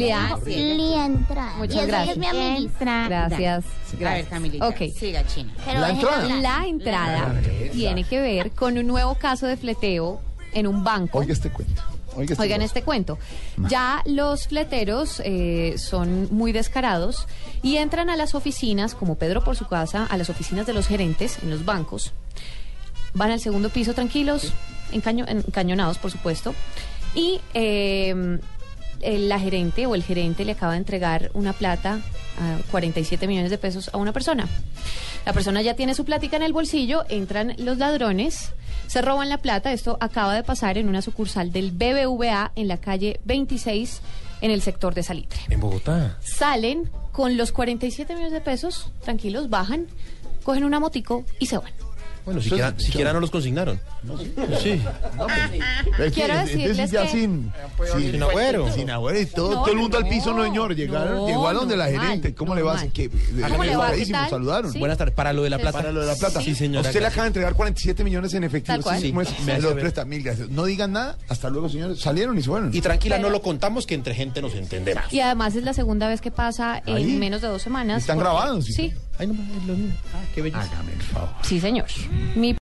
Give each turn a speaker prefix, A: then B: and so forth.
A: Lilia.
B: Lientra.
A: Muchas
B: y esa
A: gracias.
B: es mi amiguita.
A: Gracias.
C: A ver,
A: Gracias.
C: Camilita,
A: Ok.
C: siga, China.
B: Pero
D: La entrada.
A: La entrada tiene que ver con un nuevo caso de fleteo en un banco.
D: Oiga este cuento. Oiga este
A: Oigan este cuento. Ya los fleteros eh, son muy descarados y entran a las oficinas, como Pedro por su casa, a las oficinas de los gerentes en los bancos. Van al segundo piso tranquilos, encaño- encañonados, por supuesto. Y eh, la gerente o el gerente le acaba de entregar una plata, a 47 millones de pesos, a una persona. La persona ya tiene su plática en el bolsillo, entran los ladrones, se roban la plata. Esto acaba de pasar en una sucursal del BBVA en la calle 26 en el sector de Salitre.
E: En Bogotá.
A: Salen con los 47 millones de pesos, tranquilos, bajan, cogen una motico y se van.
E: Bueno, siquiera, siquiera no los consignaron. Sí.
D: Es que
A: Quiero
D: es- es
A: decirles
D: decir, ya
A: que-
D: sin, sin,
E: Sin agüero.
D: Sin agüero y todo,
A: No,
D: todo el mundo
A: no,
D: al piso, no, señor. Llegaron,
A: no,
D: llegó a donde la gerente. ¿Cómo le va?
A: ¿Cómo le va? ¿Qué
D: educadísimos,
A: tal?
D: saludaron.
A: Sí.
E: Buenas tardes. Para lo de la
A: Sí.
E: plata.
D: Para lo de la plata.
E: Sí, señora.
D: Usted le acaba de entregar 47 millones en efectivo.
A: Tal cual.
D: Sí, ¿cómo es?
E: Sí, me
D: lo presta. Mil gracias. No digan nada. Hasta luego, señores. Salieron y se fueron.
E: Y tranquila, no lo contamos que entre gente nos entenderá.
A: Y además es la segunda vez que pasa en menos de dos semanas.
D: Están grabados, sí.
A: Sí,
E: Ay, no, es lo mismo. Ah, qué belleza.
D: Hágame el favor.
A: sí, señor. Mi